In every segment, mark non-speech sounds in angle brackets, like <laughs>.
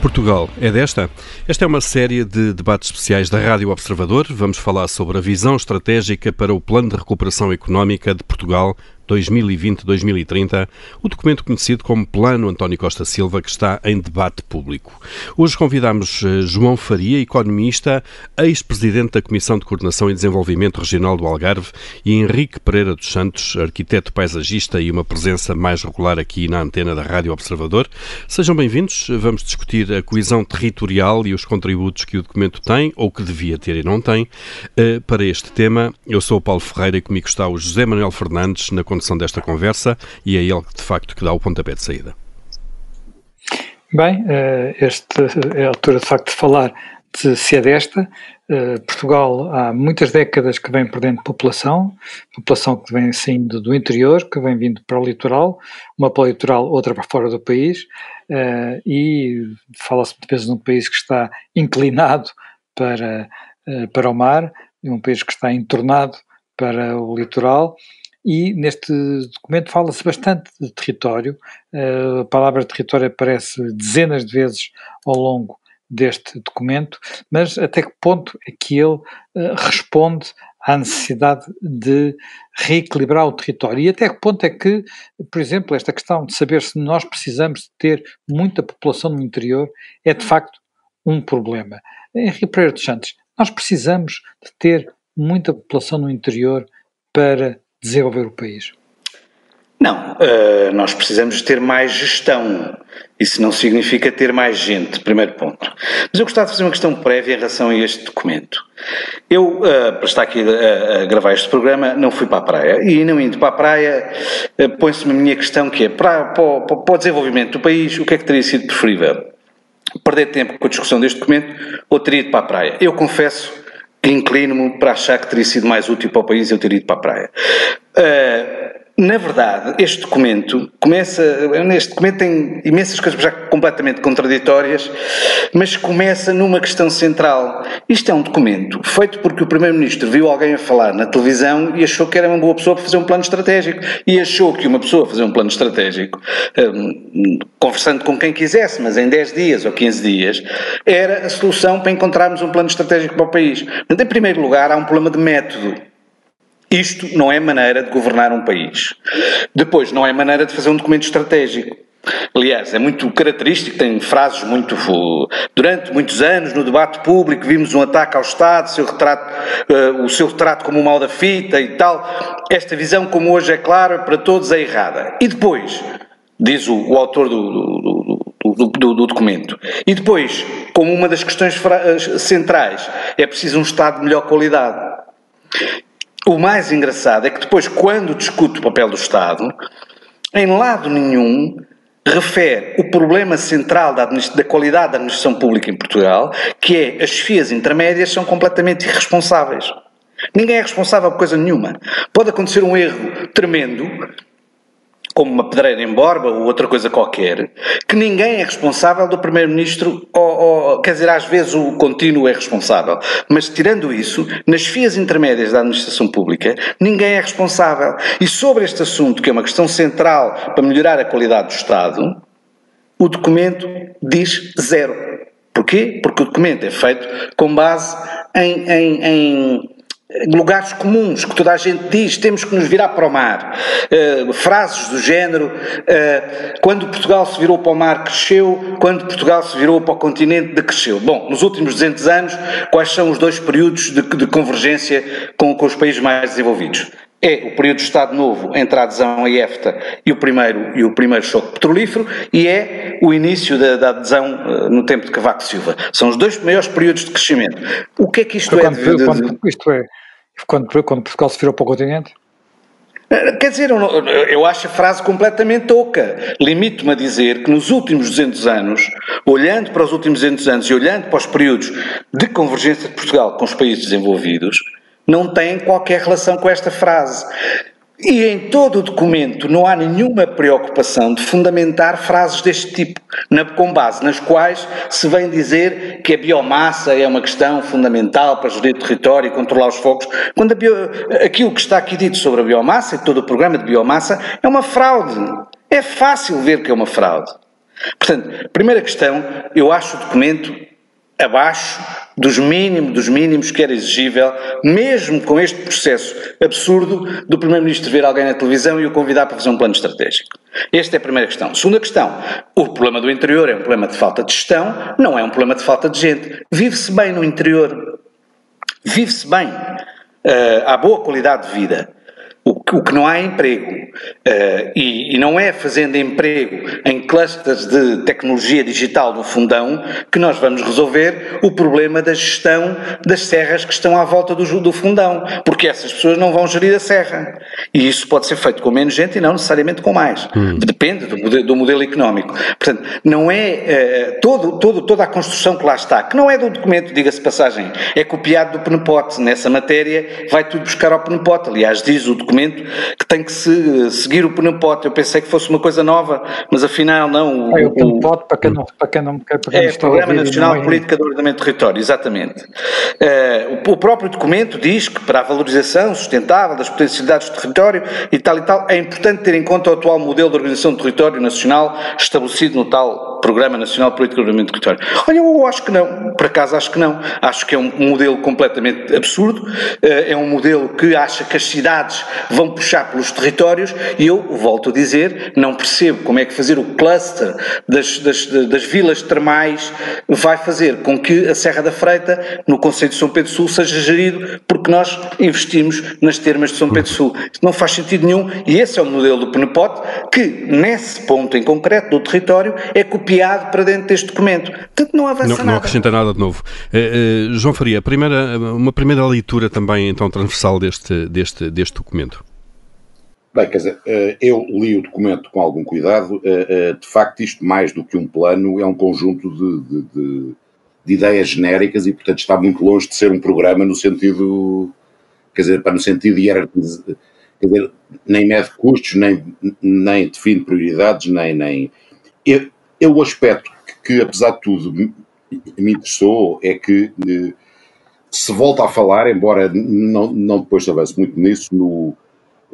Portugal é desta? Esta é uma série de debates especiais da Rádio Observador. Vamos falar sobre a visão estratégica para o Plano de Recuperação Económica de Portugal 2020-2030, o documento conhecido como Plano António Costa Silva, que está em debate público. Hoje convidamos eh, João Faria, economista, ex-presidente da Comissão de Coordenação e Desenvolvimento Regional do Algarve, e Henrique Pereira dos Santos, arquiteto paisagista e uma presença mais regular aqui na antena da Rádio Observador. Sejam bem-vindos. Vamos discutir a coesão territorial e os contributos que o documento tem, ou que devia ter e não tem, eh, para este tema. Eu sou o Paulo Ferreira e comigo está o José Manuel Fernandes, na condução desta conversa e é ele, de facto, que dá o pontapé de saída. Bem, eh, esta é a altura, de facto, de falar de se é desta. Eh, Portugal há muitas décadas que vem perdendo população, população que vem saindo do interior, que vem vindo para o litoral, uma para o litoral, outra para fora do país, eh, e fala-se muitas vezes num país que está inclinado para, para o mar, um país que está entornado para o litoral, e neste documento fala-se bastante de território, eh, a palavra território aparece dezenas de vezes ao longo deste documento, mas até que ponto é que ele eh, responde à necessidade de reequilibrar o território e até que ponto é que, por exemplo, esta questão de saber se nós precisamos de ter muita população no interior é de facto um problema. Henrique Pereira dos Santos, nós precisamos de ter muita população no interior para desenvolver o país? Não, uh, nós precisamos ter mais gestão. Isso não significa ter mais gente, primeiro ponto. Mas eu gostava de fazer uma questão prévia em relação a este documento. Eu, uh, para estar aqui a, a, gravar este programa, não fui para a praia. E não indo para a praia, uh, põe-se-me a minha questão que é, para, para, para o desenvolvimento do país, o que é que teria sido preferível? Perder tempo com a discussão deste documento ou teria ido para a praia? Eu confesso inclino-me para achar que teria sido mais útil para o país eu ter ido para a praia. Uh, na verdade, este documento começa. Este documento tem imensas coisas já completamente contraditórias, mas começa numa questão central. Isto é um documento feito porque o Primeiro-Ministro viu alguém a falar na televisão e achou que era uma boa pessoa para fazer um plano estratégico. E achou que uma pessoa fazer um plano estratégico, um, conversando com quem quisesse, mas em 10 dias ou 15 dias, era a solução para encontrarmos um plano estratégico para o país. Mas, em primeiro lugar, há um problema de método. Isto não é maneira de governar um país. Depois, não é maneira de fazer um documento estratégico. Aliás, é muito característico, tem frases muito. Durante muitos anos, no debate público, vimos um ataque ao Estado, seu retrato, uh, o seu retrato como o mal da fita e tal. Esta visão, como hoje é clara para todos, é errada. E depois, diz o, o autor do, do, do, do, documento, e depois, como uma das questões eh, centrais, é preciso um Estado de melhor qualidade. O mais engraçado é que depois, quando discute o papel do Estado, em lado nenhum refere o problema central da, da, qualidade da administração pública em Portugal, que é as FIAs intermédias são completamente irresponsáveis. Ninguém é responsável por coisa nenhuma. Pode acontecer um erro tremendo, como uma pedreira em borba ou outra coisa qualquer, que ninguém é responsável do Primeiro-Ministro, ou, ou, quer dizer, às vezes o contínuo é responsável. Mas tirando isso, nas fias intermédias da administração pública, ninguém é responsável. E sobre este assunto, que é uma questão central para melhorar a qualidade do Estado, o documento diz zero. Porquê? Porque o documento é feito com base em, em, em lugares comuns que toda a gente diz, temos que nos virar para o mar. Uh, frases do género, uh, quando Portugal se virou para o mar cresceu, quando Portugal se virou para o continente decresceu. Bom, nos últimos 200 anos, quais são os dois períodos de, de convergência com, com os países mais desenvolvidos? é o período de Estado Novo entre a adesão à EFTA e o primeiro, e o primeiro choque petrolífero e é o início da, da adesão uh, no tempo de Cavaco Silva. São os dois maiores períodos de crescimento. O que é que isto quando, é? De, quando, isto é, quando, quando Portugal se virou para o continente? Eh, quer dizer, eu acho a frase completamente oca. Limito-me a dizer que nos últimos 200 anos, olhando para os últimos 200 anos e olhando para os períodos de convergência de Portugal com os países desenvolvidos, não tem qualquer relação com esta frase. E em todo o documento não há nenhuma preocupação de fundamentar frases deste tipo, na, com base nas quais se vem dizer que a biomassa é uma questão fundamental para gerir o território e controlar os focos, quando bio, aquilo que está aqui dito sobre a biomassa e todo o programa de biomassa é uma fraude. É fácil ver que é uma fraude. Portanto, primeira questão, eu acho o documento abaixo dos mínimos dos mínimos que era exigível, mesmo com este processo absurdo do Primeiro-Ministro ver alguém na televisão e o convidar para fazer um plano estratégico. Esta é a primeira questão. Segunda questão, o problema do interior é um problema de falta de gestão, não é um problema de falta de gente. Vive-se bem no interior. Vive-se bem. Uh, há boa qualidade de vida. O que, não há é emprego. Uh, e, e, não é fazendo emprego em clusters de tecnologia digital do fundão que nós vamos resolver o problema da gestão das serras que estão à volta do, do fundão. Porque essas pessoas não vão gerir a serra. E isso pode ser feito com menos gente e não necessariamente com mais. Hum. Depende do modelo, do modelo, económico. Portanto, não é uh, todo, todo, toda a construção que lá está, que não é do documento, diga-se passagem, é copiado do PNPOT. Nessa matéria vai tudo buscar ao PNPOT. Aliás, diz o documento que tem que se, seguir o PNPOT. Eu pensei que fosse uma coisa nova, mas afinal não. O, é, o para quem não, para quem não, para quem é o Programa Nacional de Política de Ordenamento do Território, exatamente. Uh, o, o, próprio documento diz que para a valorização sustentável das potencialidades do território e tal e tal, é importante ter em conta o atual modelo de organização do território nacional estabelecido no tal Programa Nacional de Política de Território. Olha, eu acho que não, por acaso acho que não. Acho que é um modelo completamente absurdo, uh, é um modelo que acha que as cidades vão puxar pelos territórios e eu, volto a dizer, não percebo como é que fazer o cluster das, das, das vilas termais vai fazer com que a Serra da Freita, no Conselho de São Pedro Sul, seja gerido porque nós investimos nas termas de São Pedro Sul. Isto não faz sentido nenhum e esse é o modelo do Penepote que, nesse ponto em concreto do território, é copiado para dentro deste documento. Portanto, não avança não, nada. Não acrescenta nada de novo. Uh, uh, João Faria, primeira, uma primeira leitura também então transversal deste, deste, deste documento. Bem, quer dizer, eh, eu li o documento com algum cuidado. De facto, isto, mais do que um plano, é um conjunto de, de, de, de ideias genéricas e, portanto, está muito longe de ser um programa no sentido, quer dizer, para no sentido de hierarquizar, quer dizer, nem mede custos, nem, nem define prioridades, nem. nem. Eu, eu o aspecto que, que, apesar de tudo, me, me interessou é que se volta a falar, embora não, não depois se avance muito nisso, no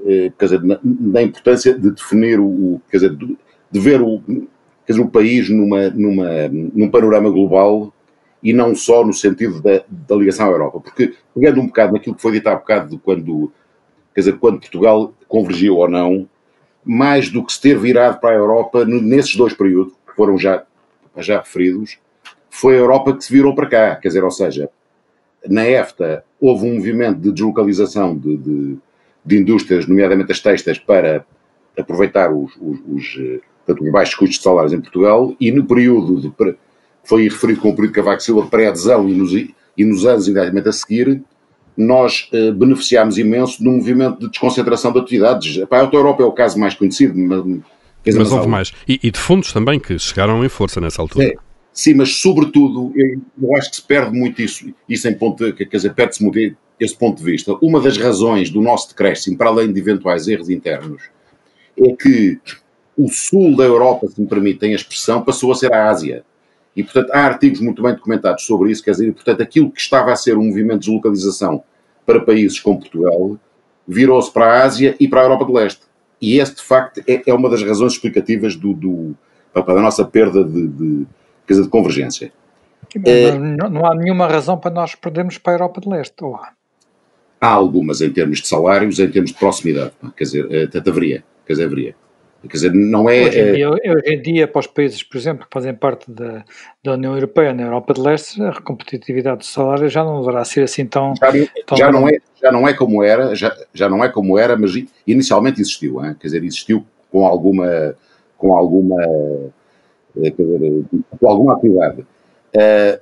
eh, quer dizer, na, na, importância de definir o, quer dizer, de, de ver o, quer dizer, o país numa, numa, num panorama global e não só no sentido da, da ligação à Europa. Porque, pegando um bocado naquilo que foi dito há bocado de quando, quer dizer, quando Portugal convergiu ou não, mais do que se ter virado para a Europa nesses dois períodos, foram já, já referidos, foi a Europa que se virou para cá. Quer dizer, ou seja, na EFTA houve um movimento de deslocalização de, de de indústrias, nomeadamente as textas, para aproveitar os, os, os, eh, portanto, os baixos custos de salários em Portugal e no período de, foi referido como o período de Cavaco Silva pré-adesão e nos, e nos anos imediatamente a seguir, nós eh, beneficiámos imenso de um movimento de desconcentração de atividades. a Auto Europa é o caso mais conhecido, mas, mas houve mais. E, e, de fundos também que chegaram em força nessa altura. É, sim, mas sobretudo, eu, acho que se perde muito isso, isso em ponto, quer dizer, perde-se muito esse ponto de vista, uma das razões do nosso decréscimo, para além de eventuais erros internos, é que o sul da Europa, se me permitem a expressão, passou a ser a Ásia. E, portanto, há artigos muito bem documentados sobre isso, quer dizer, portanto, aquilo que estava a ser um movimento de deslocalização para países como Portugal, virou-se para a Ásia e para a Europa do Leste. E esse, de facto, é, é uma das razões explicativas do, do, para a nossa perda de, de, de convergência. Não, não, há nenhuma razão para nós perdermos para a Europa do Leste, ou há? Há algumas em termos de salários, em termos de proximidade, quer dizer, até haveria, quer dizer, haveria. Quer dizer, não é. Hoje em, dia, hoje em dia, para os países, por exemplo, que fazem parte da, da União Europeia, na Europa de Leste, a competitividade do salário já não deverá ser assim tão. Já, tão já não, é, já não é como era, já, já não é como era, mas inicialmente existiu, hein? quer dizer, existiu com alguma. com alguma. Eh, quer dizer, com alguma atividade. Uh,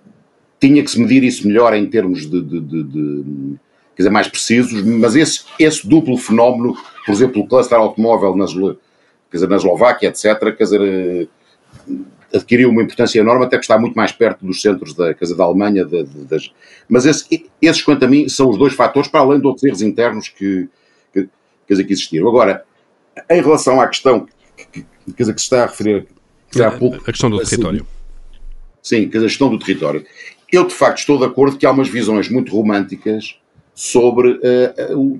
tinha que se medir isso melhor em termos de, de, de, de quer dizer, mais precisos, mas esse, esse duplo fenómeno, por exemplo, o cluster automóvel nas, quer dizer, na Eslováquia, etc., quer dizer, eh, adquiriu uma importância enorme, até que está muito mais perto dos centros da, quer dizer, da Alemanha, de, de, das, mas esse, esses, quanto a mim, são os dois fatores, para além de outros erros internos que, que, quer dizer, que existiram. Agora, em relação à questão que, quer dizer, que se está a referir há pouco, a questão do assim, território. Sim, quer dizer, a questão do território. Eu, de facto, estou de acordo que há umas visões muito românticas sobre uh, o,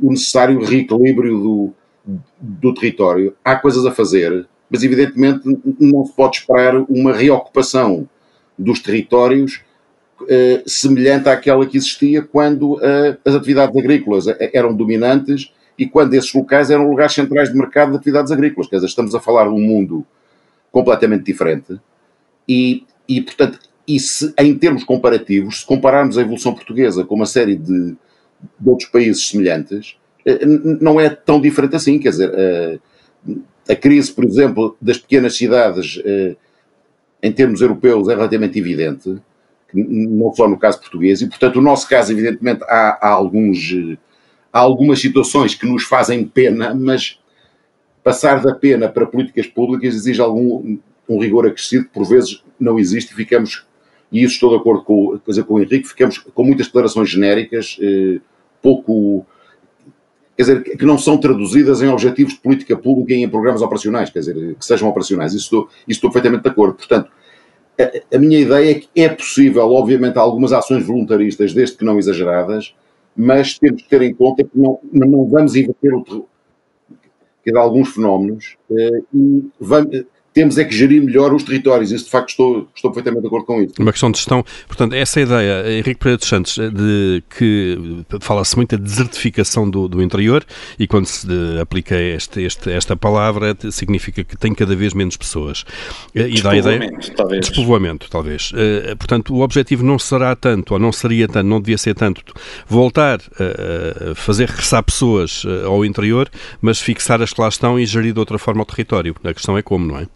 o necessário reequilíbrio do, do território. Há coisas a fazer, mas evidentemente não se pode esperar uma reocupação dos territórios eh, semelhante àquela que existia quando eh, as atividades agrícolas eram dominantes e quando esses locais eram lugares centrais de mercado de atividades agrícolas. Quer dizer, estamos a falar de um mundo completamente diferente e, e portanto, e se, em termos comparativos, se compararmos a evolução portuguesa com uma série de, de outros países semelhantes, eh, não é tão diferente assim. Quer dizer, a, a crise, por exemplo, das pequenas cidades, em termos europeus, é relativamente evidente não só no caso português, e portanto o nosso caso, evidentemente, há, há, alguns, há algumas situações que nos fazem pena, mas passar da pena para políticas públicas exige algum um rigor acrescido que por vezes não existe e ficamos, e isso estou de acordo com, dizer, com o Henrique, ficamos com muitas declarações genéricas, eh, pouco, quer dizer, que não são traduzidas em objetivos de política pública e em programas operacionais, quer dizer, que sejam operacionais, isso estou, isso estou perfeitamente de acordo, portanto, a, minha ideia é que é possível, obviamente, algumas ações voluntaristas, desde que não exageradas, mas temos que ter em conta que não, não vamos inverter o, que alguns fenómenos eh, e vamos, temos é que gerir melhor os territórios. Isso, de facto, estou, estou perfeitamente de acordo com isso. Uma questão de gestão. Portanto, essa ideia, Henrique Pereira dos Santos, de que fala-se muito da desertificação do, do interior e quando se aplica este, este, esta palavra, significa que tem cada vez menos pessoas. E dá ideia. Talvez. Despovoamento, talvez. Eh, portanto, o objetivo não será tanto, ou não seria tanto, não devia ser tanto, voltar a fazer regressar pessoas eh, ao interior, mas fixar as que lá estão e gerir de outra forma o território. A questão é como, não é?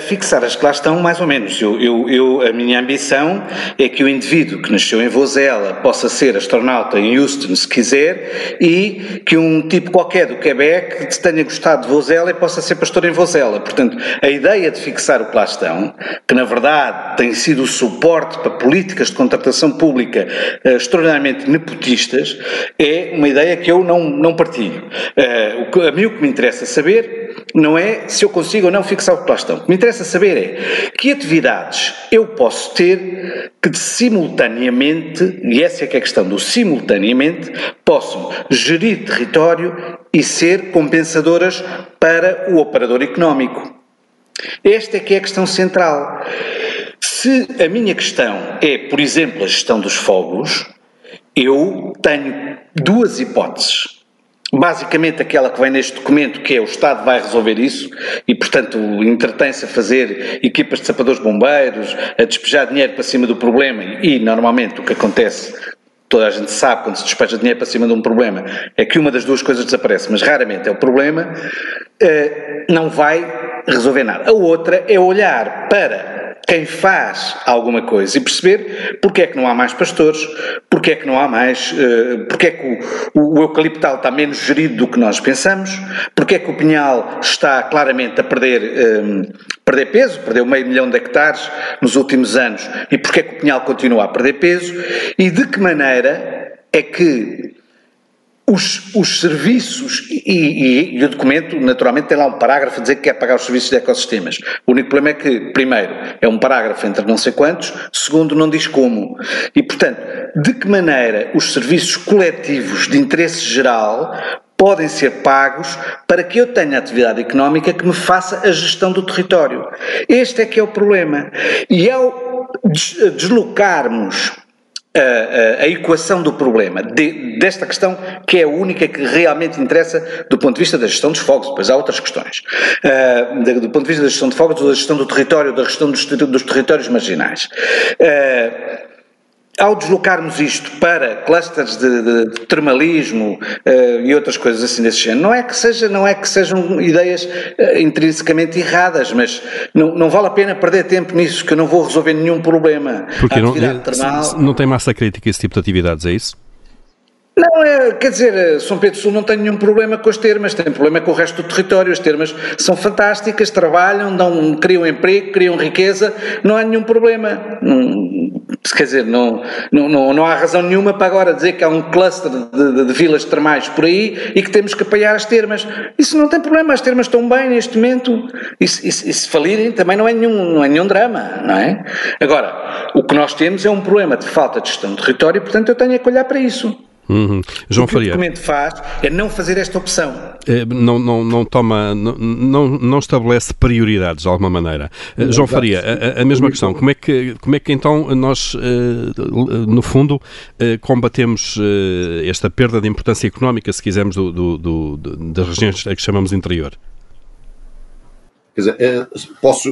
Fixar as que lá estão, mais ou menos. Eu, eu, eu, a minha ambição é que o indivíduo que nasceu em Vozela possa ser astronauta em Houston, se quiser, e que um tipo qualquer do Quebec tenha gostado de Vozela e possa ser pastor em Vozela. Portanto, a ideia de fixar o que lá estão, que na verdade tem sido o suporte para políticas de contratação pública uh, extraordinariamente nepotistas, é uma ideia que eu não, não partilho. Uh, o que, a mim o que me interessa saber não é se eu consigo ou não fixar o que lá estão me interessa saber é que atividades eu posso ter que simultaneamente, e essa é que é a questão do simultaneamente, possam gerir território e ser compensadoras para o operador económico. Esta é que é a questão central. Se a minha questão é, por exemplo, a gestão dos fogos, eu tenho duas hipóteses basicamente aquela que vem neste documento, que é o Estado vai resolver isso e, portanto, entretém-se a fazer equipas de sapadores bombeiros, a despejar dinheiro para cima do problema e, normalmente, o que acontece, toda a gente sabe quando se despeja dinheiro para cima de um problema, é que uma das duas coisas desaparece, mas raramente é o problema, eh, não vai resolver nada. A outra é olhar para quem faz alguma coisa e perceber porque é que não há mais pastores, porque é que não há mais, uh, porque é que o, o, eucaliptal está menos gerido do que nós pensamos, porque é que o pinhal está claramente a perder, um, eh, perder peso, perdeu meio milhão de hectares nos últimos anos e porque é que o pinhal continua a perder peso e de que maneira é que os, os serviços, e, e, e, o documento naturalmente tem lá um parágrafo a dizer que quer pagar os serviços de ecossistemas. O único problema é que, primeiro, é um parágrafo entre não sei quantos, segundo, não diz como. E, portanto, de que maneira os serviços coletivos de interesse geral podem ser pagos para que eu tenha atividade económica que me faça a gestão do território. Este é que é o problema. E ao deslocarmos a, a, equação do problema, de, desta questão que é a única que realmente interessa do ponto de vista da gestão dos fogos, depois há outras questões, uh, de, do ponto de vista da gestão de fogos, da gestão do território, da gestão dos, dos territórios marginais. Uh, ao deslocarmos isto para clusters de, de, de termalismo uh, e outras coisas assim desse género, não é que, seja, não é que sejam ideias uh, intrinsecamente erradas, mas não, não vale a pena perder tempo nisso, que eu não vou resolver nenhum problema. Porque não, termal, não tem massa crítica esse tipo de atividades, é isso? Não, é, quer dizer, São Pedro Sul não tem nenhum problema com as termas, tem problema com o resto do território. As termas são fantásticas, trabalham, dão, criam emprego, criam riqueza, não há nenhum problema. Não, quer dizer, não, não, não, não há razão nenhuma para agora dizer que há um cluster de, de, de, vilas termais por aí e que temos que apoiar as termas. Isso não tem problema, as termas estão bem neste momento e, se falirem também não é, nenhum, não é nenhum drama, não é? Agora, o que nós temos é um problema de falta de gestão de território portanto, eu tenho que olhar para isso. Uhum. João o que Faria. o documento faz é não fazer esta opção. É, não, não, não toma, não, não estabelece prioridades de alguma maneira. Eh, não, João Faria, a, a, mesma questão. Como é que, como é que então nós, eh, no fundo, combatemos esta perda de importância económica, se quisermos, do, do, do, das regiões a que chamamos interior? Quer dizer, posso.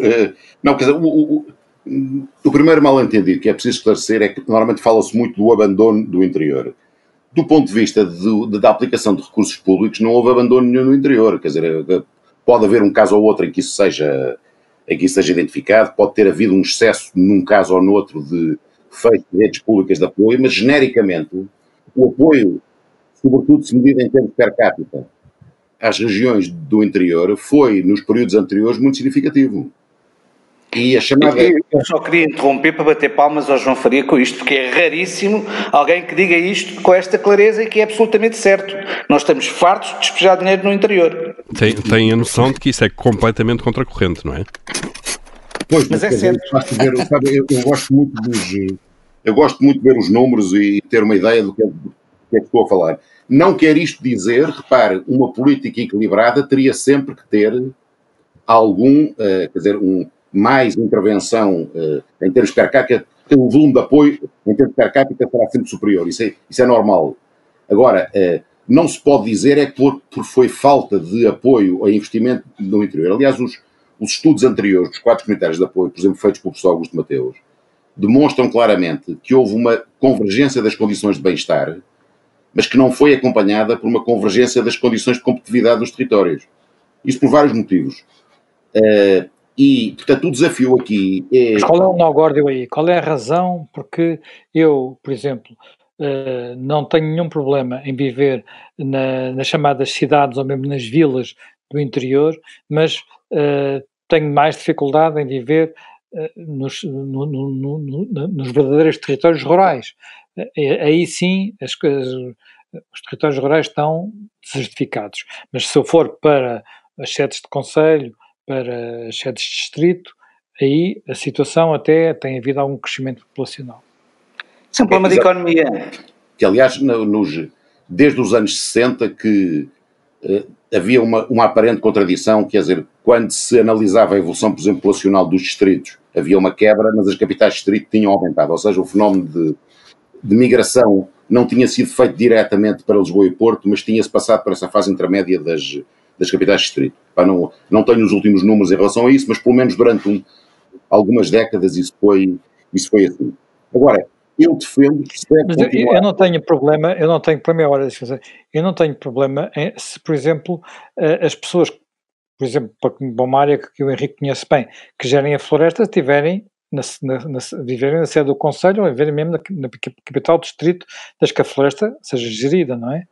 Não, quer dizer, o, o, o primeiro mal-entendido que é preciso esclarecer é que normalmente fala-se muito do abandono do interior do ponto de vista da aplicação de recursos públicos, não houve abandono nenhum no interior. Quer dizer, eh, pode haver um caso ou outro em que isso seja, em que isso seja identificado, pode ter havido um excesso num caso ou noutro de feito de redes públicas de apoio, mas genericamente o apoio, sobretudo se medido em termos per capita, às regiões do interior, foi, nos períodos anteriores, muito significativo. E a chamada. Eu só queria interromper para bater palmas ao João Faria com isto, porque é raríssimo alguém que diga isto com esta clareza e que é absolutamente certo. Nós estamos fartos de despejar dinheiro no interior. Tem, tem a noção de que isso é completamente contracorrente, não é? Pois, mas, mas é certo. Ver, sabe, eu, eu, gosto muito dos. Eu gosto muito de ver os números e ter uma ideia do que, é, do que é que estou a falar. Não quer isto dizer, repare, uma política equilibrada teria sempre que ter algum, uh, quer dizer, um, mais intervenção uh, em termos per capita, o volume de apoio em termos per capita será sempre superior. Isso é, isso é normal. Agora, uh, não se pode dizer é que por, por foi falta de apoio a investimento no interior. Aliás, os, os estudos anteriores dos quatro comunitários de apoio, por exemplo, feitos pelo professor Augusto Mateus, demonstram claramente que houve uma convergência das condições de bem-estar, mas que não foi acompanhada por uma convergência das condições de competitividade dos territórios. Isso por vários motivos. Uh, e, portanto, o desafio aqui é. Mas qual é o nó górdio aí? Qual é a razão? Porque eu, por exemplo, uh, não tenho nenhum problema em viver na, nas chamadas cidades ou mesmo nas vilas do interior, mas uh, tenho mais dificuldade em viver uh, nos, no, no, no, nos verdadeiros territórios rurais. aí sim, as os territórios rurais estão desertificados. Mas se eu for para as sedes de conselho para as sedes de distrito, aí a situação até tem havido algum crescimento populacional. Isso é um problema é, de economia. Que, aliás, nos, desde os anos 60 que eh, havia uma, uma aparente contradição, quer dizer, quando se analisava a evolução, por exemplo, populacional dos distritos, havia uma quebra, mas as capitais de distrito tinham aumentado, ou seja, o fenómeno de, de migração não tinha sido feito diretamente para Lisboa e Porto, mas tinha-se passado para essa fase intermédia das, das capitais de distrito. Pá, não, não tenho os últimos números em relação a isso, mas pelo menos durante um, algumas décadas isso foi, isso foi assim. Agora, eu defendo que se deve Mas eu, eu, não tenho problema, eu não tenho problema, hora eu não tenho problema em, se, por exemplo, as pessoas, por exemplo, para uma área que o Henrique conhece bem, que gerem a floresta, tiverem na, na, na, viverem na sede do Conselho ou viverem mesmo na, na capital do distrito, desde que a floresta seja gerida, não é?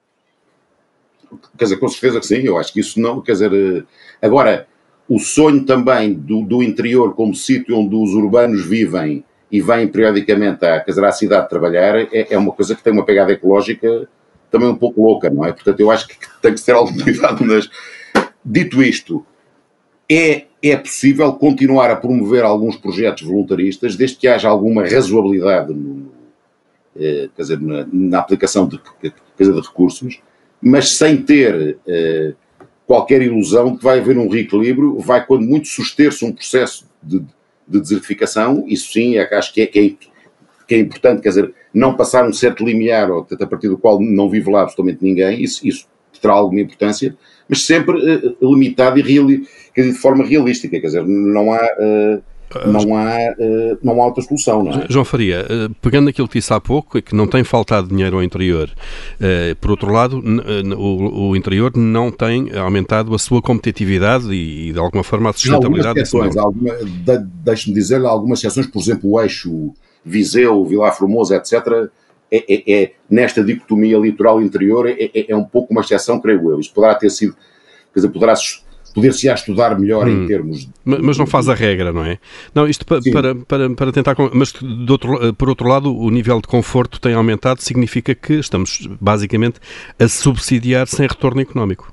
Quer dizer, com certeza que sim, eu acho que isso não, quer dizer, eh, agora, o sonho também do, do interior como sítio onde os urbanos vivem e vêm periodicamente à, quer dizer, à cidade trabalhar, é, é uma coisa que tem uma pegada ecológica também um pouco louca, não é? Portanto, eu acho que <laughs> tem que ter alguma cuidado, mas dito isto, é, é possível continuar a promover alguns projetos voluntaristas desde que haja alguma razoabilidade no, eh, quer dizer, na, na aplicação de, dizer, de recursos mas sem ter uh, qualquer ilusão que vai haver um reequilíbrio, vai, quando muito, suster-se um processo de, de, desertificação, isso sim, é, acho que é, que, é, que é importante, quer dizer, não passar um certo limiar, ou, a partir do qual não vive lá absolutamente ninguém, isso, isso terá alguma importância, mas sempre uh, limitado e real, quer dizer, de forma realística, quer dizer, não há... Uh, não há, uh, não há outra solução, não é? João Faria, uh, pegando aquilo que disse há pouco, é que não tem faltado dinheiro ao interior. Uh, por outro lado, o, interior não tem aumentado a sua competitividade e, de alguma forma, a sustentabilidade desse alguma, de, Deixe-me dizer, algumas exceções, por exemplo, o eixo Viseu, Vilar Formosa, etc., é, é, é, nesta dicotomia litoral interior é, é, é, um pouco uma exceção, creio eu. Isso poderá ter sido, quer dizer, poderá poder-se-á estudar melhor hum. em termos. De... Mas não faz a regra, não é? Não, isto pa, para, para, para tentar. Mas, outro, por outro lado, o nível de conforto tem aumentado, significa que estamos basicamente a subsidiar sem retorno económico.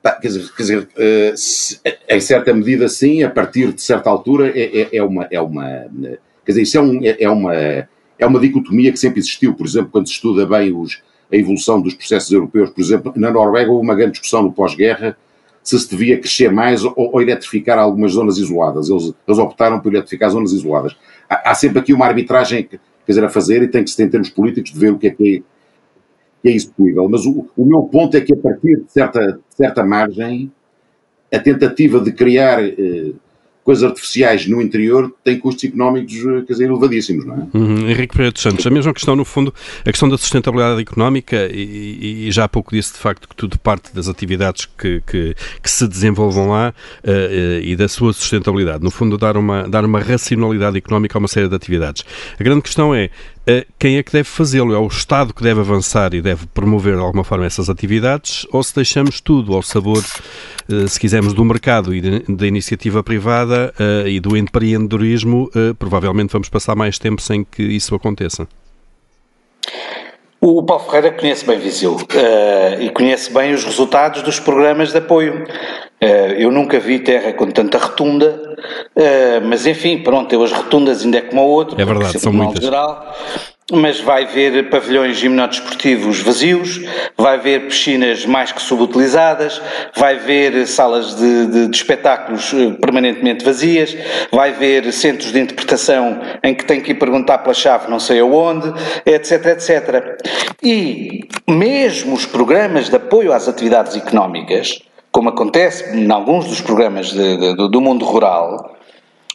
Tá, quer dizer, quer dizer uh, se, em certa medida, sim, a partir de certa altura é, é, é, uma. É uma quer dizer, isso é, um, é, é uma. É é uma dicotomia que sempre existiu. Por exemplo, quando se estuda bem os, a evolução dos processos europeus, por exemplo, na Noruega houve uma grande discussão no pós-guerra se se devia crescer mais ou, ou eletrificar algumas zonas isoladas. Eles, eles optaram por eletrificar zonas isoladas. Há, há, sempre aqui uma arbitragem quer dizer, a fazer e tem que se em termos políticos de ver o que é que é, que é execuível. Mas o, o meu ponto é que a partir de certa, de certa margem, a tentativa de criar eh, coisas artificiais no interior têm custos económicos, eh, quer dizer, elevadíssimos, não é? Uhum. Henrique Pereira dos Santos, a mesma questão, no fundo, a questão da sustentabilidade económica, e, e já há pouco disse, de facto, que tudo parte das atividades que, que, que se desenvolvam lá uh, uh, e da sua sustentabilidade. No fundo, dar uma, dar uma racionalidade económica a uma série de atividades. A grande questão é, quem é que deve fazê-lo? É o Estado que deve avançar e deve promover de alguma forma essas atividades ou se deixamos tudo ao sabor, eh, se quisermos, do mercado e da iniciativa privada eh, e do empreendedorismo, eh, provavelmente vamos passar mais tempo sem que isso aconteça? O Paulo Ferreira conhece bem Viseu uh, e conhece bem os resultados dos programas de apoio. Uh, eu nunca vi terra com tanta retunda, uh, mas enfim, pronto, eu as rotundas ainda é como o outro. É verdade, são muitas. Geral, mas vai ver pavilhões gimnodesportivos vazios, vai ver piscinas mais que subutilizadas, vai ver salas de, de, de, espetáculos eh, permanentemente vazias, vai ver centros de interpretação em que tem que ir perguntar pela chave não sei aonde, etc, etc. E mesmo os programas de apoio às atividades económicas, como acontece em alguns dos programas de, do mundo rural,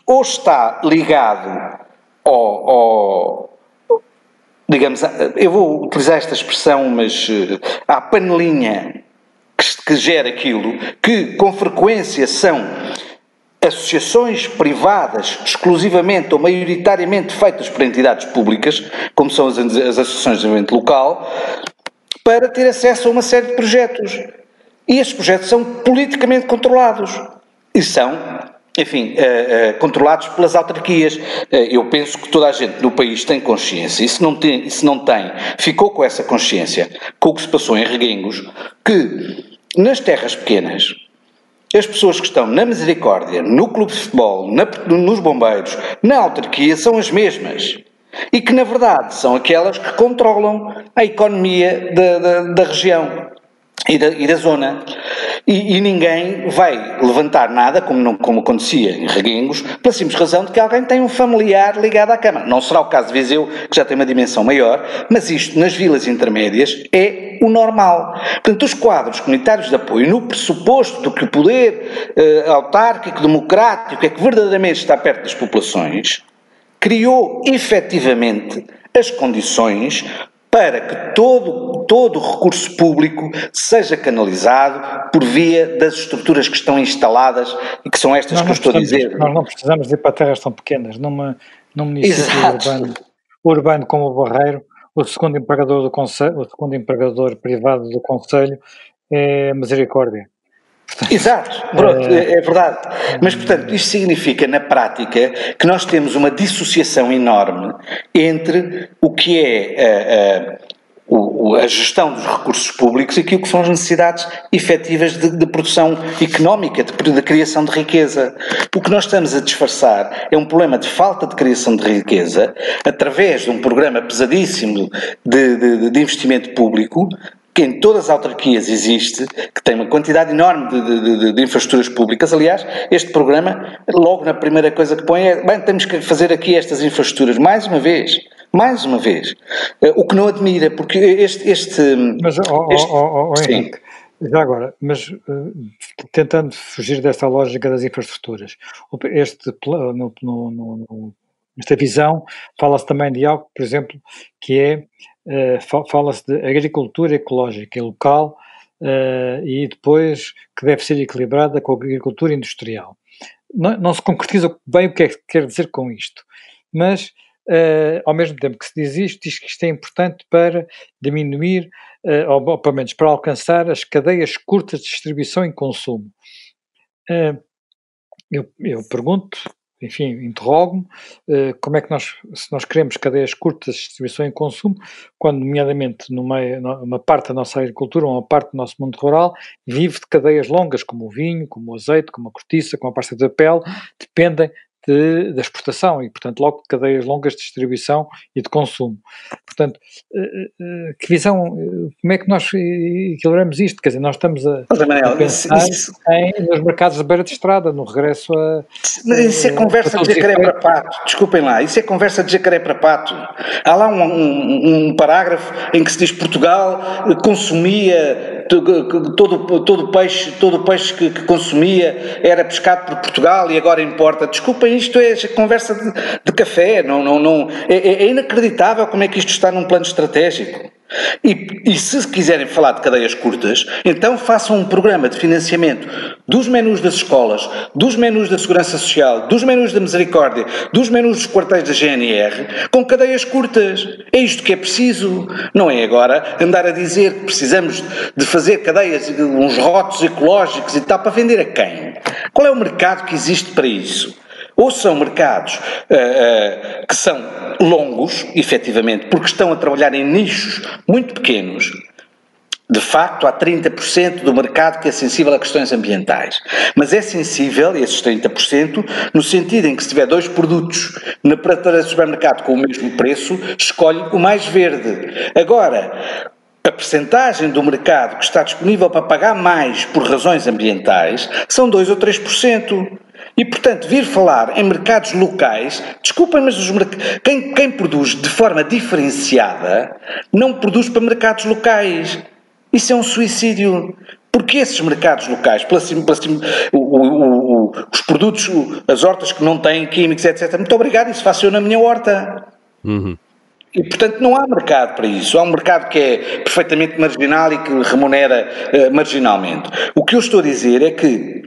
ou está ligado ao, ao digamos, eu vou utilizar esta expressão, mas uh, à panelinha que, que gera aquilo, que com frequência são associações privadas, exclusivamente ou maioritariamente feitas por entidades públicas, como são as, as associações de desenvolvimento local, para ter acesso a uma série de projetos. E estes projetos são politicamente controlados. E são enfim, uh, uh, controlados pelas autarquias. Uh, eu penso que toda a gente no país tem consciência, e se não tem, se não tem ficou com essa consciência, com o que se passou em Reguengos, que nas terras pequenas, as pessoas que estão na Misericórdia, no Clube de Futebol, na, nos Bombeiros, na autarquia, são as mesmas. E que, na verdade, são aquelas que controlam a economia da, da, da região e da, e da zona. E, e, ninguém vai levantar nada, como, não, como acontecia em Reguengos, pela simples razão de que alguém tem um familiar ligado à Câmara. Não será o caso de Viseu, que já tem uma dimensão maior, mas isto nas vilas intermédias é o normal. Portanto, os quadros comunitários de apoio, no pressuposto do que o poder eh, autárquico, democrático, é que verdadeiramente está perto das populações, criou efetivamente as condições para que todo, todo o recurso público seja canalizado por via das estruturas que estão instaladas e que são estas que eu estou a dizer. Nós não precisamos ir para terras tão pequenas. Numa, num município urbano, urbano como o Barreiro, o segundo empregador do conselho, o segundo empregador privado do Conselho é Misericórdia. Exato, pronto, é, é verdade. Mas, portanto, isto significa, na prática, que nós temos uma dissociação enorme entre o que é a, a, a gestão dos recursos públicos e aquilo que são as necessidades efetivas de, de produção económica, de, de, criação de riqueza. O que nós estamos a disfarçar é um problema de falta de criação de riqueza através de um programa pesadíssimo de, de investimento público que em todas as autarquias existe, que tem uma quantidade enorme de, de, de, de, infraestruturas públicas. Aliás, este programa, logo na primeira coisa que põe é, bem, temos que fazer aqui estas infraestruturas, mais uma vez, mais uma vez. Uh, o que não admira, porque este... este mas, oh, este, oh, oh, Henrique, já agora, mas uh, tentando fugir desta lógica das infraestruturas, este, no, no, no, nesta visão, fala-se também de algo, por exemplo, que é fala-se de agricultura ecológica e local uh, e depois que deve ser equilibrada com a agricultura industrial. Não, não se concretiza bem o que é que quer dizer com isto, mas uh, ao mesmo tempo que se diz isto, diz que isto é importante para diminuir, ou, ou pelo menos para alcançar as cadeias curtas de distribuição e consumo. Eu, eu, pergunto, enfim, interrogo-me uh, como é que nós, se nós queremos cadeias curtas de distribuição e consumo, quando, nomeadamente, no meio, uma parte da nossa agricultura, uma parte do nosso mundo rural, vive de cadeias longas, como o vinho, como o azeite, como a cortiça, como a pasta de papel, dependem de, da exportação e, portanto, logo cadeias longas de distribuição e de consumo. Portanto, eh, eh, que visão, como é que nós equilibramos isto? Quer dizer, nós estamos a, a pensar isso, em, nos mercados de beira de estrada, no regresso a... Isso é conversa de jacaré para pato, desculpem lá, isso é conversa de jacaré para pato. Há lá um, um, um parágrafo em que se diz Portugal consumia todo, todo peixe, todo peixe que, que, consumia era pescado por Portugal e agora importa. Desculpem, isto é conversa de, de café, não, não, não, é, é, é inacreditável como é que isto está num plano estratégico. E, e, se quiserem falar de cadeias curtas, então façam um programa de financiamento dos menus das escolas, dos menus da Segurança Social, dos menus da Misericórdia, dos menus dos quartéis da GNR, com cadeias curtas. É isto que é preciso. Não é agora andar a dizer que precisamos de fazer cadeias, uns rotos ecológicos e tal, para vender a quem? Qual é o mercado que existe para isso? Ou são mercados uh, uh, que são longos, efetivamente, porque estão a trabalhar em nichos muito pequenos. De facto, há 30% do mercado que é sensível a questões ambientais. Mas é sensível, esses 30%, no sentido em que se tiver dois produtos na prateleira do supermercado com o mesmo preço, escolhe o mais verde. Agora, a percentagem do mercado que está disponível para pagar mais por razões ambientais são 2 ou 3%. E, portanto, vir falar em mercados locais, desculpem, mas quem, quem produz de forma diferenciada não produz para mercados locais. Isso é um suicídio. Porque esses mercados locais, pela, pela, o, o, o, os produtos, as hortas que não têm químicos, etc. Muito obrigado, isso faço eu na minha horta. Uhum. E, portanto, não há mercado para isso. Há um mercado que é perfeitamente marginal e que remunera uh, marginalmente. O que eu estou a dizer é que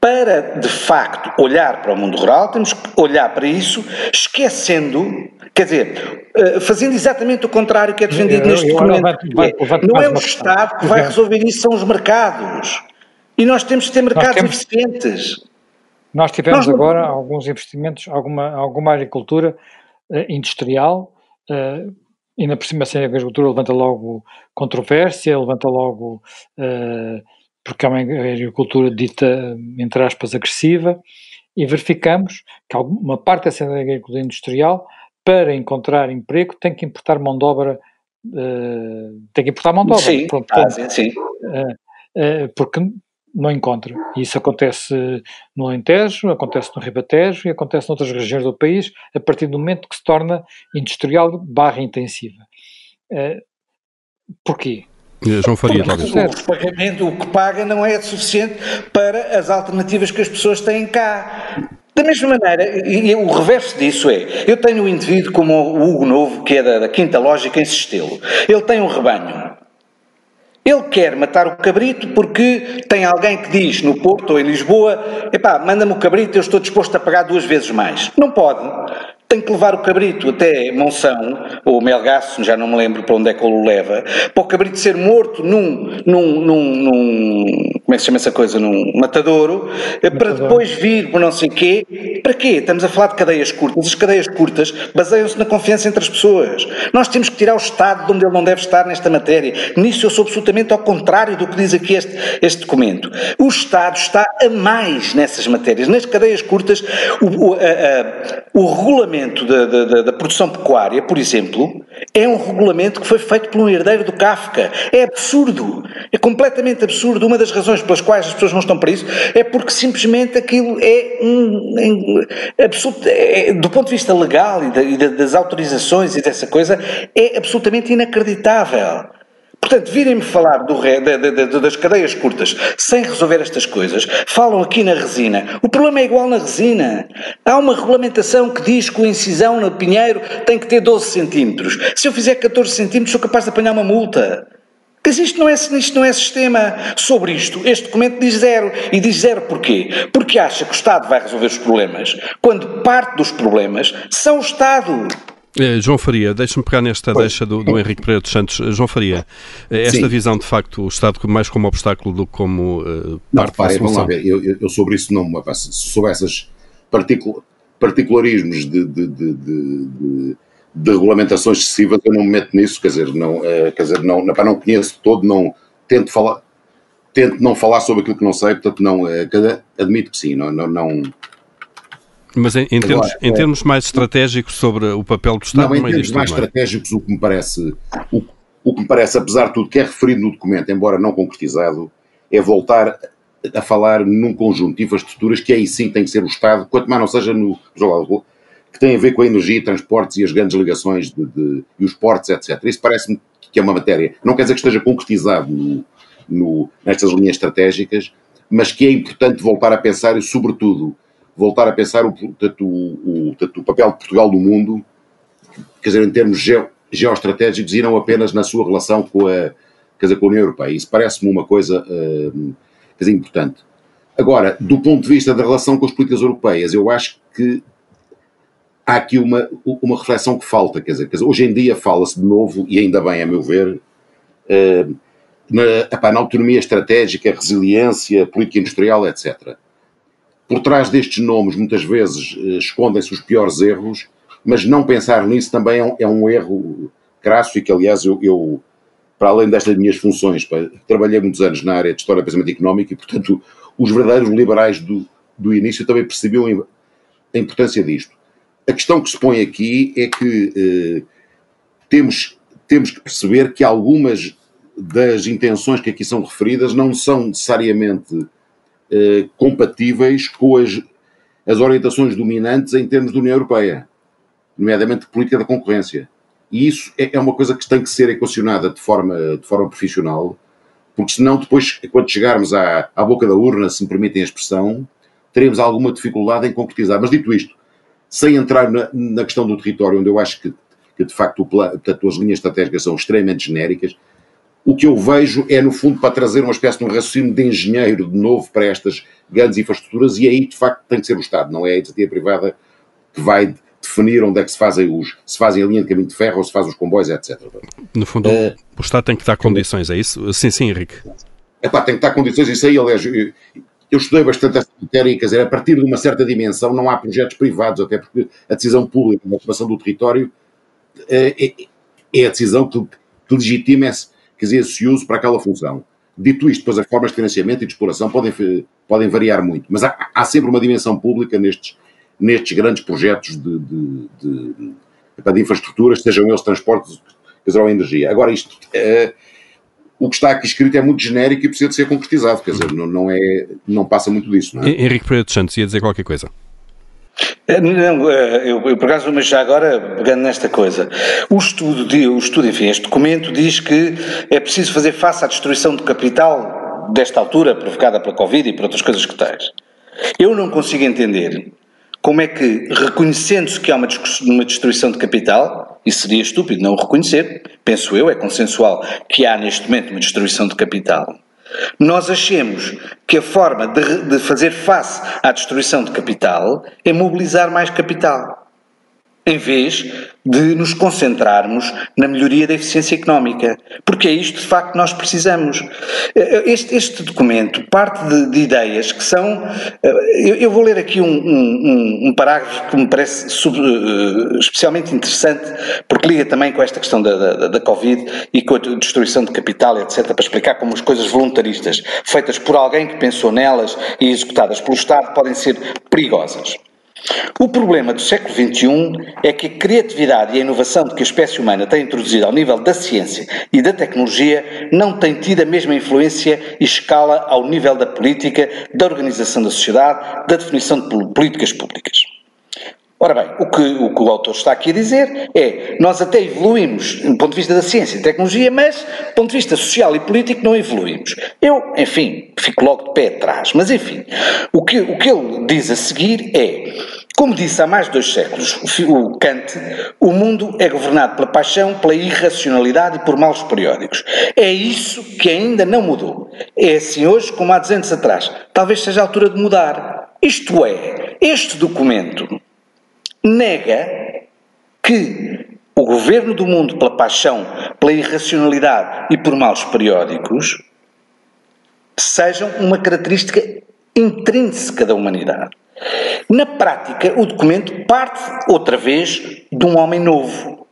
para, de facto, olhar para o mundo rural, temos que olhar para isso esquecendo, quer dizer, eh, fazendo exatamente o contrário que é defendido eu, neste eu, documento. É, não é o Estado que vai resolver isso, são os mercados. E nós temos que ter mercados temos, eficientes. Nós tivemos nós agora alguns investimentos, alguma, alguma agricultura uh, industrial, uh, ainda por cima sem agricultura levanta logo controvérsia, levanta logo... Uh, porque é uma agricultura dita, entre aspas, agressiva, e verificamos que uma parte dessa agricultura industrial, para encontrar emprego, tem que importar mão de obra, uh, tem que importar mão de obra. Sim, ah, sim, sim. Uh, uh, porque não encontra. E isso acontece no Alentejo, acontece no Ribatejo e acontece noutras regiões do país, a partir do momento que se torna industrial barra intensiva. porquê? João Faria, talvez. O pagamento, o que paga não é suficiente para as alternativas que as pessoas têm cá. Da mesma maneira, e, o reverso disso é, eu tenho um indivíduo como o Hugo Novo, que é da, da Quinta Lógica em Sistelo. Ele tem um rebanho. Ele quer matar o cabrito porque tem alguém que diz no Porto ou em Lisboa: epá, manda-me o cabrito, eu estou disposto a pagar duas vezes mais. Não pode tem que levar o cabrito até Monção, ou Melgaço, já não me lembro para onde é que ele o leva, para o cabrito ser morto num, num, num, num como é que se chama essa coisa, num matadouro, eh, para depois vir por não sei quê. Para quê? Estamos a falar de cadeias curtas. As cadeias curtas baseiam-se na confiança entre as pessoas. Nós temos que tirar o Estado de onde ele não deve estar nesta matéria. Nisso eu sou absolutamente ao contrário do que diz aqui este, este documento. O Estado está a mais nessas matérias. Nas cadeias curtas, o, o, a, a, o regulamento regulamento da, da, da, produção pecuária, por exemplo, é um regulamento que foi feito por um herdeiro do Kafka. É absurdo. É completamente absurdo. Uma das razões pelas quais as pessoas não estão para isso é porque simplesmente aquilo é um. É, absurdo, é, do ponto de vista legal e, da, e das autorizações e dessa coisa, é absolutamente inacreditável. Portanto, virem-me falar do, das cadeias curtas sem resolver estas coisas, falam aqui na resina. O problema é igual na resina. Há uma regulamentação que diz que a incisão no pinheiro tem que ter 12 centímetros. Se eu fizer 14 centímetros, sou capaz de apanhar uma multa. Mas isto não, é, isto não é sistema. Sobre isto, este documento diz zero. E diz zero porquê? Porque acha que o Estado vai resolver os problemas, quando parte dos problemas são o Estado. É, João Faria, deixa-me pegar nesta pois. deixa do, do Henrique Pereira dos Santos. João Faria, eh, esta Sim. visão de facto, o Estado mais como obstáculo do que como uh, parte não, da Vamos lá ver, eu, eu, sobre isso não, sobre essas particul, particularismos de, de, de, de, de regulamentações excessivas, eu não me meto nisso, quer dizer, não, uh, quer dizer, não, não, conheço todo, não tento falar, tento não falar sobre aquilo que não sei, portanto não, uh, admito que sim, não, não, não Mas em, em, termos, em termos mais estratégicos sobre o papel do Estado... Não, em termos mais é? estratégicos, o que me parece... O, o que me parece, apesar de tudo, que é referido no documento, embora não concretizado, é voltar a falar num conjunto de infraestruturas que aí sim tem que ser o Estado, quanto mais não seja no que tem a ver com a energia, transportes e as grandes ligações de, de, e os portos, etc. Isso parece-me que é uma matéria, não quer dizer que esteja concretizado no, no, nestas linhas estratégicas, mas que é importante voltar a pensar e, sobretudo, voltar a pensar o, o, o, o papel de Portugal no mundo, quer dizer, em termos geo, geoestratégicos e não apenas na sua relação com a, quer dizer, com a União Europeia. Isso parece-me uma coisa uh, quer dizer, importante. Agora, do ponto de vista da relação com as políticas europeias, eu acho que há aqui uma, uma reflexão que falta. Quer dizer, quer dizer hoje em dia fala-se de novo, e ainda bem, a meu ver, uh, na, epá, na autonomia estratégica, resiliência, política industrial, etc. Por trás destes nomes, muitas vezes, uh, escondem-se os piores erros mas não pensar nisso também é um, é um erro crasso e que, aliás, eu, eu, para além destas minhas funções, trabalhei muitos anos na área de História e Pensamento Económico e, portanto, os verdadeiros liberais do, do início também percebiam a importância disto. A questão que se põe aqui é que eh, temos, temos que perceber que algumas das intenções que aqui são referidas não são necessariamente eh, compatíveis com as, as orientações dominantes em termos da União Europeia nomeadamente política da concorrência. E isso é, é uma coisa que tem que ser equacionada de forma, de forma profissional, porque senão depois, quando chegarmos à, à boca da urna, se me permitem a expressão, teremos alguma dificuldade em concretizar. Mas dito isto, sem entrar na, na questão do território, onde eu acho que, que de facto portanto, as linhas estratégicas são extremamente genéricas, o que eu vejo é, no fundo, para trazer uma espécie de um raciocínio de engenheiro de novo para estas grandes infraestruturas, e aí, de facto, tem que ser o Estado, não é a iniciativa privada que vai definir onde é que se fazem os, se fazem a linha de caminho de ferro ou se faz os comboios, etc. No fundo, uh, o Estado tem que dar condições, é isso? Sim, sim, Henrique. É pá, tem que dar condições, isso aí, aliás, eu, estudei bastante essa matéria, quer dizer, a partir de uma certa dimensão não há projetos privados, até porque a decisão pública na ocupação do território é, é, é a decisão que, que legitima esse, quer dizer, esse uso para aquela função. Dito isto, depois as formas de financiamento e de exploração podem, podem variar muito, mas há, há sempre uma dimensão pública nestes, nestes grandes projetos de, de, de, de infraestruturas, sejam eles transportes, ou energia. Agora, isto, é, o que está aqui escrito é muito genérico e precisa de ser concretizado, quer dizer, não, não, é, não passa muito disso. Não é? Henrique Pereira dos Santos ia dizer qualquer coisa. É, não, é, eu, eu por acaso, mas já agora, pegando nesta coisa, o estudo, de, o estudo, enfim, este documento diz que é preciso fazer face à destruição de capital desta altura, provocada pela Covid e por outras coisas que tais. Eu não consigo entender como é que, reconhecendo-se que há uma, uma destruição de capital, e seria estúpido não o reconhecer, penso eu, é consensual que há neste momento uma destruição de capital, nós achemos que a forma de, de fazer face à destruição de capital é mobilizar mais capital em vez de nos concentrarmos na melhoria da eficiência económica, porque é isto de facto que nós precisamos. Este, este documento parte de, de, ideias que são. Eu, eu vou ler aqui um, um, um, parágrafo que me parece sub, eh, especialmente interessante, porque liga também com esta questão da, da, da Covid e com a destruição de capital, etc., para explicar como as coisas voluntaristas, feitas por alguém que pensou nelas e executadas pelo Estado, podem ser perigosas. O problema do século XXI é que a criatividade e a inovação que a espécie humana tem introduzido ao nível da ciência e da tecnologia não tem tido a mesma influência e escala ao nível da política, da organização da sociedade, da definição de políticas públicas. Ora bem, o que, o que, o autor está aqui a dizer é nós até evoluímos do ponto de vista da ciência e tecnologia, mas do ponto de vista social e político não evoluímos. Eu, enfim, fico logo de pé atrás. Mas enfim, o que, o que ele diz a seguir é, como disse há mais de dois séculos o Kant, o mundo é governado pela paixão, pela irracionalidade e por maus periódicos. É isso que ainda não mudou. É assim hoje como há 200 atrás. Talvez seja a altura de mudar. Isto é, este documento nega que o governo do mundo pela paixão, pela irracionalidade e por maus periódicos sejam uma característica intrínseca da humanidade. Na prática, o documento parte outra vez de um homem novo.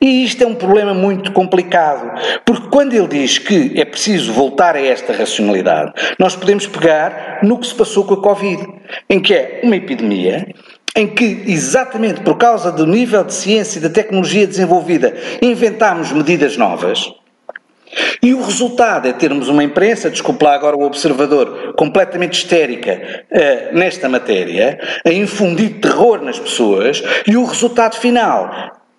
E isto é um problema muito complicado, porque quando ele diz que é preciso voltar a esta racionalidade, nós podemos pegar no que se passou com a Covid, em que é uma epidemia em que, exatamente por causa do nível de ciência e da tecnologia desenvolvida, inventámos medidas novas, e o resultado é termos uma imprensa, desculpe lá agora o observador, completamente histérica uh, nesta matéria, a infundir terror nas pessoas, e o resultado final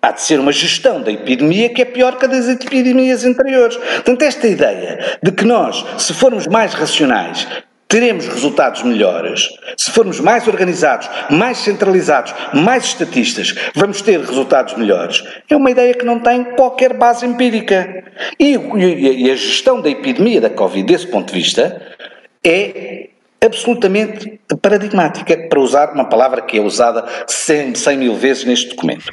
há de ser uma gestão da epidemia que é pior que a das epidemias anteriores. Portanto, esta ideia de que nós, se formos mais racionais, teremos resultados melhores. Se formos mais organizados, mais centralizados, mais estatistas, vamos ter resultados melhores. É uma ideia que não tem qualquer base empírica. E, e, e a gestão da epidemia da Covid, desse ponto de vista, é absolutamente paradigmática, para usar uma palavra que é usada 100, 100 mil vezes neste documento.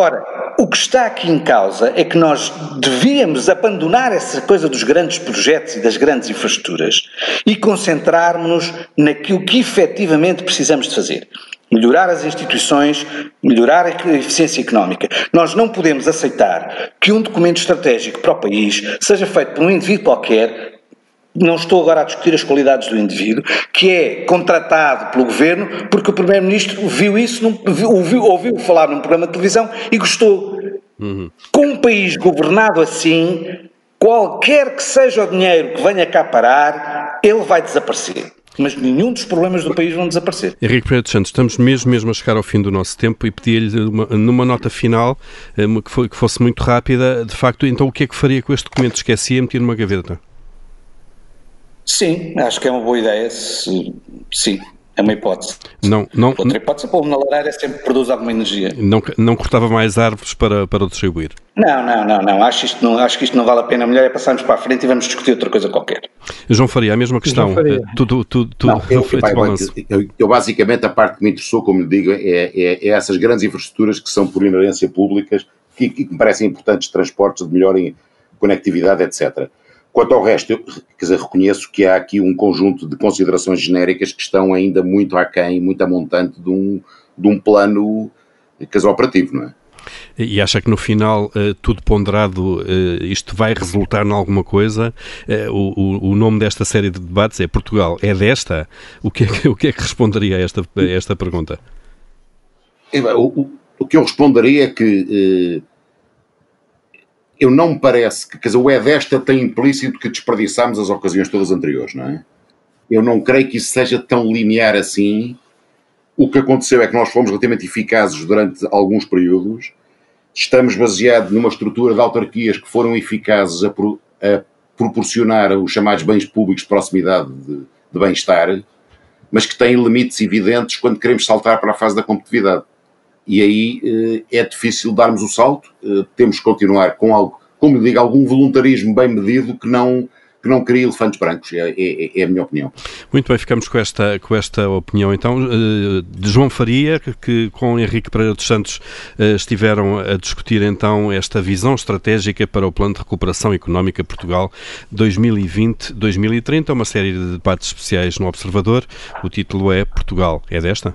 Ora, o que está aqui em causa é que nós devíamos abandonar essa coisa dos grandes projetos e das grandes infraestruturas e concentrarmos-nos naquilo que efetivamente precisamos de fazer. Melhorar as instituições, melhorar a eficiência económica. Nós não podemos aceitar que um documento estratégico para o país seja feito por um indivíduo qualquer não estou agora a discutir as qualidades do indivíduo, que é contratado pelo governo porque o Primeiro-Ministro viu isso, ouviu, ouviu falar num programa de televisão e gostou. Uhum. Com um país governado assim, qualquer que seja o dinheiro que venha cá parar, ele vai desaparecer. Mas nenhum dos problemas do país vão desaparecer. Henrique Pereira Santos, estamos mesmo, mesmo a chegar ao fim do nosso tempo e pedia-lhe numa nota final, eh, que, foi, que fosse muito rápida, de facto, então o que é que faria com este documento? Esquecia e metia numa gaveta? Sim, acho que é uma boa ideia. Se, sim, é uma hipótese. Não, não, Outra hipótese é pôr na lareira sempre produz alguma energia. Não, não cortava mais árvores para, para distribuir? Não, não, não, não. Acho, isto não. acho que isto não vale a pena. Melhor é passarmos para a frente e vamos discutir outra coisa qualquer. João Faria, a mesma questão. Tudo, tudo, tudo não, eu, eu, eu, basicamente, a parte que me interessou, como lhe digo, é, é, é essas grandes infraestruturas que são por inerência públicas, que, que me parecem importantes, transportes de melhor conectividade, etc. Quanto ao resto, eu quer dizer, reconheço que há aqui um conjunto de considerações genéricas que estão ainda muito aquém, muito a montante de um, de um plano casal operativo, não é? E acha que no final, eh, tudo ponderado, eh, isto vai resultar em alguma coisa? Eh, o, o, nome desta série de debates é Portugal. É desta? O que é que, o que, é que responderia a esta, a esta pergunta? O, o, que eu responderia é que eu não me parece que, quer dizer, o é desta tem implícito que desperdiçámos as ocasiões todas anteriores, não é? Eu não creio que isso seja tão linear assim. O que aconteceu é que nós fomos relativamente eficazes durante alguns períodos, estamos baseados numa estrutura de autarquias que foram eficazes a, pro, a proporcionar os chamados bens públicos de proximidade de, de bem-estar, mas que têm limites evidentes quando queremos saltar para a fase da competitividade e aí eh, é difícil darmos o salto, eh, temos que continuar com algo, como digo, algum voluntarismo bem medido que não que não cria elefantes brancos, é, é, é, a minha opinião. Muito bem, ficamos com esta, com esta opinião então eh, de João Faria, que com Henrique Pereira dos Santos estiveram a discutir então esta visão estratégica para o Plano de Recuperação Económica Portugal 2020-2030, uma série de debates especiais no Observador. O título é Portugal. É desta?